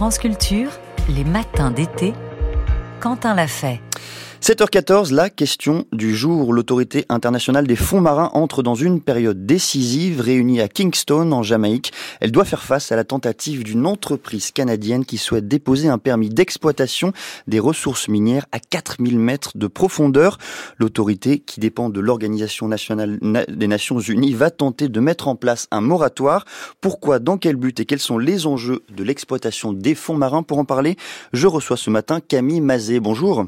France Culture, les matins d'été, Quentin l'a fait. 7h14, la question du jour. L'autorité internationale des fonds marins entre dans une période décisive réunie à Kingston en Jamaïque. Elle doit faire face à la tentative d'une entreprise canadienne qui souhaite déposer un permis d'exploitation des ressources minières à 4000 mètres de profondeur. L'autorité qui dépend de l'Organisation nationale des Nations Unies va tenter de mettre en place un moratoire. Pourquoi, dans quel but et quels sont les enjeux de l'exploitation des fonds marins? Pour en parler, je reçois ce matin Camille Mazet. Bonjour.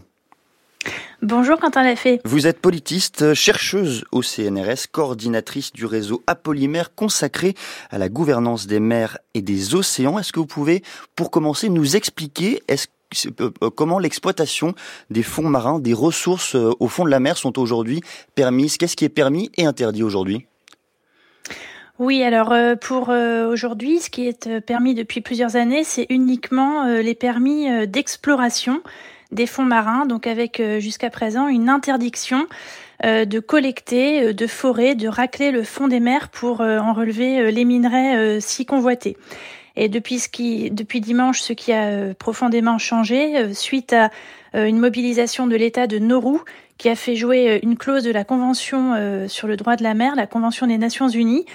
Bonjour Quentin Lafay. Vous êtes politiste, chercheuse au CNRS, coordinatrice du réseau Apolymère consacré à la gouvernance des mers et des océans. Est-ce que vous pouvez, pour commencer, nous expliquer est-ce euh, euh, comment l'exploitation des fonds marins, des ressources euh, au fond de la mer sont aujourd'hui permises? Qu'est-ce qui est permis et interdit aujourd'hui? Oui, alors pour aujourd'hui, ce qui est permis depuis plusieurs années, c'est uniquement les permis d'exploration des fonds marins, donc avec euh, jusqu'à présent une interdiction euh, de collecter, euh, de forer, de racler le fond des mers pour en relever les minerais si convoités. Et depuis, ce qui, depuis dimanche, ce qui a profondément changé, suite à une mobilisation de l'État de Nauru, qui a fait jouer une clause de la Convention sur le droit de la mer, la Convention des Nations Unies,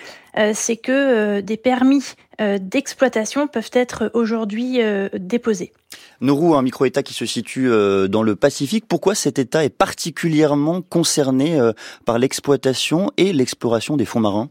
c'est que des permis d'exploitation peuvent être aujourd'hui déposés. Nauru, un micro-État qui se situe euh, dans le Pacifique, pourquoi cet État est particulièrement concerné euh, par l'exploitation et l'exploration des fonds marins?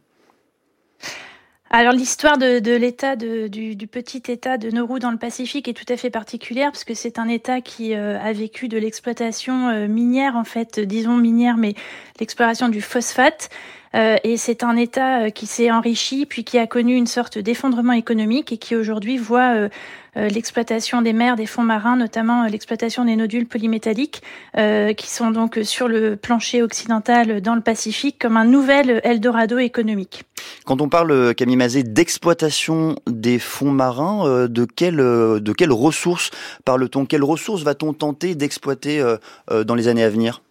Alors l'histoire de, l'État du, petit État de Nauru dans le Pacifique est tout à fait particulière parce que c'est un État qui euh, a vécu de l'exploitation minière en fait, disons minière, mais l'exploration du phosphate. Et c'est un État qui s'est enrichi puis qui a connu une sorte d'effondrement économique et qui aujourd'hui voit euh, l'exploitation des mers, des fonds marins, notamment euh, l'exploitation des nodules polymétalliques, euh, qui sont donc sur le plancher occidental dans le Pacifique, comme un nouvel Eldorado économique. Quand on parle, Camille Mazet, d'exploitation des fonds marins, de, quelles, de quelles ressources parle-t-on? Quelles ressources va-t-on tenter d'exploiter dans les années à venir?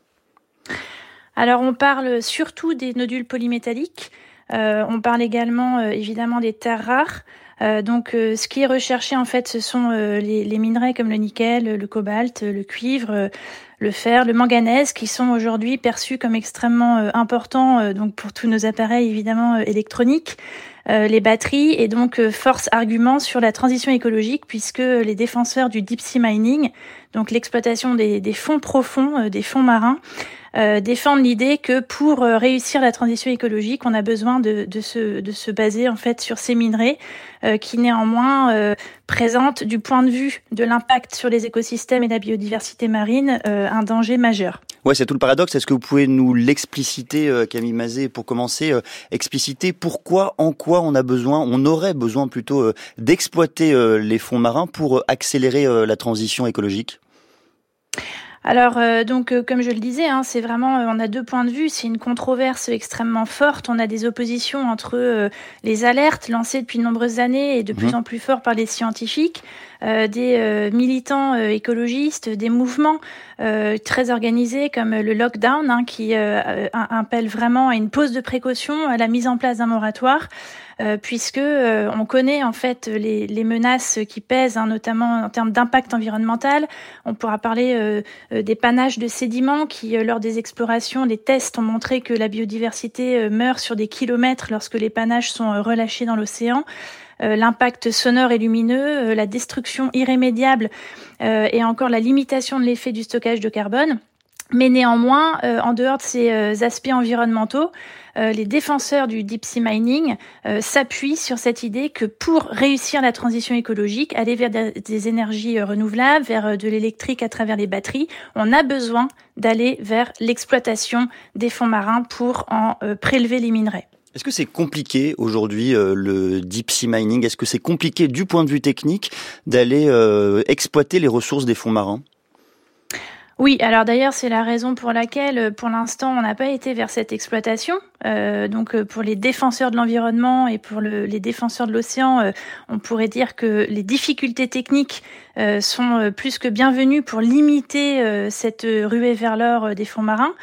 Alors on parle surtout des nodules polymétalliques, on parle également évidemment des terres rares, euh, donc, euh, ce qui est recherché en fait, ce sont euh, les, les, minerais comme le nickel, le cobalt, le cuivre, le fer, le manganèse, qui sont aujourd'hui perçus comme extrêmement importants donc pour tous nos appareils évidemment électroniques. les batteries et donc force argument sur la transition écologique puisque les défenseurs du deep sea mining, donc l'exploitation des, des, fonds profonds, des fonds marins, euh, défendent l'idée que pour euh, réussir la transition écologique, on a besoin de, se, baser en fait sur ces minerais euh, qui néanmoins euh, présentent du point de vue de l'impact sur les écosystèmes et la biodiversité marine un danger majeur. Ouais, c'est tout le paradoxe. Est-ce que vous pouvez nous l'expliciter, Camille Mazet, pour commencer, expliciter pourquoi, en quoi on a besoin, on aurait besoin plutôt d'exploiter les fonds marins pour accélérer la transition écologique? Alors euh, donc euh, comme je le disais, hein, c'est vraiment euh, on a deux points de vue. C'est une controverse extrêmement forte. On a des oppositions entre les alertes lancées depuis de nombreuses années et de plus mhm. en plus fort par les scientifiques, des militants écologistes, des mouvements très organisés comme le lockdown hein, qui appelle vraiment à une pause de précaution, à la mise en place d'un moratoire. Euh, puisque euh, on connaît en fait les, menaces qui pèsent, hein, notamment en termes d'impact environnemental. On pourra parler euh, des panaches de sédiments qui, lors des explorations, les tests ont montré que la biodiversité meurt sur des kilomètres lorsque les panaches sont relâchés dans l'océan. L'impact sonore et lumineux, la destruction irrémédiable et encore la limitation de l'effet du stockage de carbone. Mais néanmoins, euh, en dehors de ces euh, aspects environnementaux, euh, les défenseurs du deep sea mining s'appuient sur cette idée que pour réussir la transition écologique, aller vers des énergies renouvelables, vers de l'électrique à travers les batteries, on a besoin d'aller vers l'exploitation des fonds marins pour en prélever les minerais. Est-ce que c'est compliqué aujourd'hui le deep sea mining? Est-ce que c'est compliqué du point de vue technique d'aller exploiter les ressources des fonds marins? Oui, alors d'ailleurs c'est la raison pour laquelle euh, pour l'instant on n'a pas été vers cette exploitation. Euh, donc euh, pour les défenseurs de l'environnement et pour le, les défenseurs de l'océan, on pourrait dire que les difficultés techniques sont plus que bienvenues pour limiter cette ruée vers l'or des fonds marins.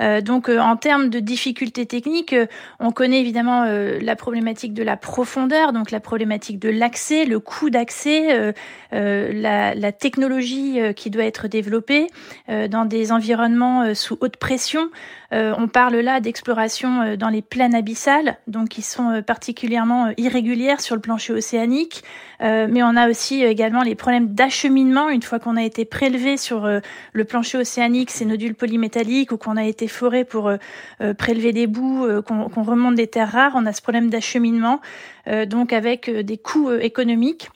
Donc en termes de difficultés techniques, on connaît évidemment la problématique de la profondeur, donc la problématique de l'accès, le coût d'accès, la, la, technologie qui doit être développée dans des environnements sous haute pression. On parle là d'exploration dans les plaines abyssales, donc qui sont particulièrement irrégulières sur le plancher océanique, mais on a aussi également les problèmes d'acheminement une fois qu'on a été prélevé sur le plancher océanique, ces nodules polymétalliques, ou qu'on a été foré pour prélever des bouts, qu'on remonte des terres rares, on a ce problème d'acheminement, donc avec des coûts économiques.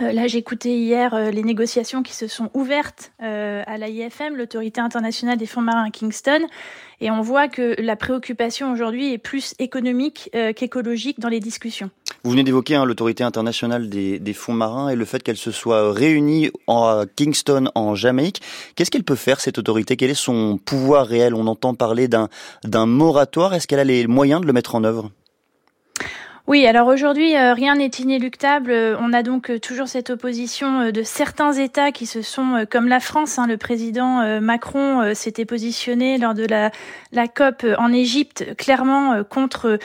Là, j'ai écouté hier les négociations qui se sont ouvertes à l'AIFM, l'autorité internationale des fonds marins à Kingston, et on voit que la préoccupation aujourd'hui est plus économique qu'écologique dans les discussions. Vous venez d'évoquer hein, l'autorité internationale des, fonds marins et le fait qu'elle se soit réunie à Kingston en Jamaïque. Qu'est-ce qu'elle peut faire cette autorité? Quel est son pouvoir réel? On entend parler d'un moratoire. Est-ce qu'elle a les moyens de le mettre en œuvre? Oui, alors aujourd'hui, euh, rien n'est inéluctable. On a donc euh, toujours cette opposition euh, de certains États qui se sont, comme la France, hein, le président Macron s'était positionné lors de la, COP en Égypte, clairement contre euh,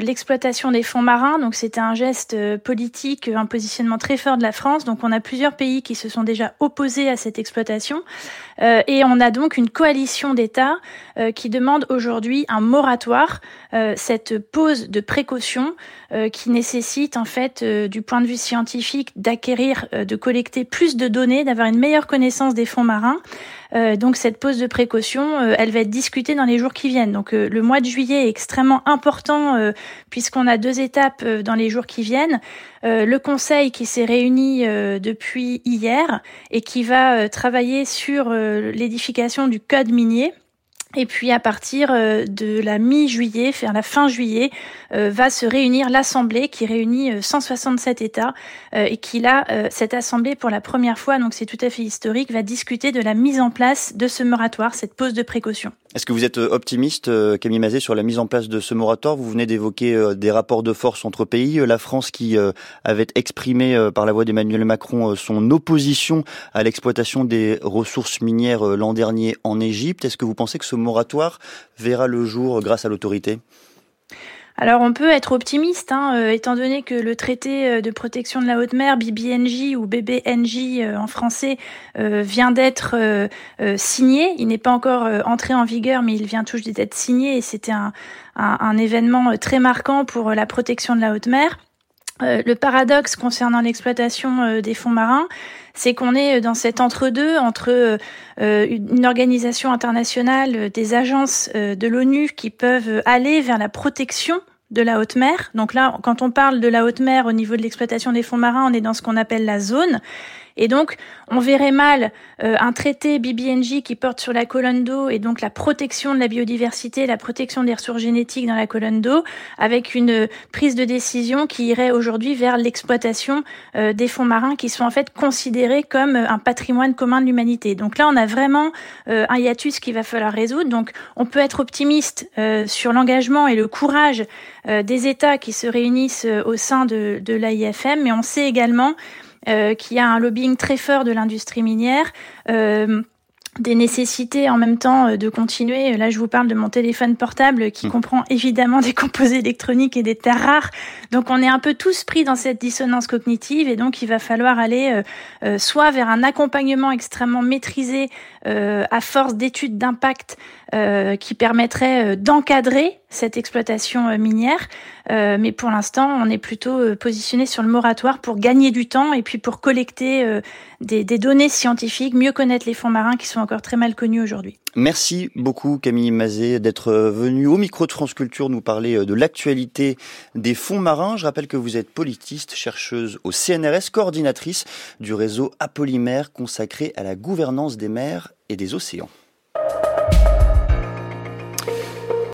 l'exploitation des fonds marins. Donc c'était un geste euh, politique, un positionnement très fort de la France. Donc on a plusieurs pays qui se sont déjà opposés à cette exploitation. Euh, et on a donc une coalition d'États qui demande aujourd'hui un moratoire, cette pause de précaution qui nécessite en fait du point de vue scientifique d'acquérir, de collecter plus de données, d'avoir une meilleure connaissance des fonds marins. Donc cette pause de précaution, elle va être discutée dans les jours qui viennent. Donc le mois de juillet est extrêmement important puisqu'on a deux étapes euh, dans les jours qui viennent. Euh, le Conseil qui s'est réuni euh, depuis hier et qui va travailler sur l'édification du code minier. Et puis à partir de la mi-juillet, vers la fin juillet, va se réunir l'Assemblée qui réunit 167 États et qui là, cette Assemblée pour la première fois, donc c'est tout à fait historique, va discuter de la mise en place de ce moratoire, cette pause de précaution. Est-ce que vous êtes euh, optimiste, euh, Camille Mazet, sur la mise en place de ce moratoire? Vous venez d'évoquer euh, des rapports de force entre pays. La France qui avait exprimé par la voix d'Emmanuel Macron son opposition à l'exploitation des ressources minières l'an dernier en Égypte. Est-ce que vous pensez que ce moratoire verra le jour grâce à l'autorité? Alors on peut être optimiste, hein, euh, étant donné que le traité euh, de protection de la haute mer, BBNJ ou BBNJ euh, en français, vient d'être signé. Il n'est pas encore entré en vigueur, mais il vient tout juste d'être signé et c'était un, un, événement très marquant pour la protection de la haute mer. Le paradoxe concernant l'exploitation des fonds marins, c'est qu'on est dans cet entre-deux entre une organisation internationale, des agences de l'ONU qui peuvent aller vers la protection de la haute mer. Donc là, quand on parle de la haute mer au niveau de l'exploitation des fonds marins, on est dans ce qu'on appelle la zone. Et donc, on verrait mal euh, un traité BBNJ qui porte sur la colonne d'eau et donc la protection de la biodiversité, la protection des ressources génétiques dans la colonne d'eau, avec une prise de décision qui irait aujourd'hui vers l'exploitation euh, des fonds marins qui sont en fait considérés comme un patrimoine commun de l'humanité. Donc là, on a vraiment euh, un hiatus qu'il va falloir résoudre. Donc, on peut être optimiste sur l'engagement et le courage des États qui se réunissent au sein de, de l'AIFM, mais on sait également euh, qui a un lobbying très fort de l'industrie minière. Euh, des nécessités en même temps euh, de continuer. Là, je vous parle de mon téléphone portable qui mmh. comprend évidemment des composés électroniques et des terres rares. Donc, on est un peu tous pris dans cette dissonance cognitive et donc il va falloir aller soit vers un accompagnement extrêmement maîtrisé à force d'études d'impact qui permettrait d'encadrer cette exploitation minière, euh, mais pour l'instant, on est plutôt euh, positionné sur le moratoire pour gagner du temps et puis pour collecter euh, des, des, données scientifiques, mieux connaître les fonds marins qui sont encore très mal connus aujourd'hui. Merci beaucoup Camille Mazet d'être venue au micro de France Culture nous parler de l'actualité des fonds marins. Je rappelle que vous êtes politiste, chercheuse au CNRS, coordinatrice du réseau Apolymère consacré à la gouvernance des mers et des océans.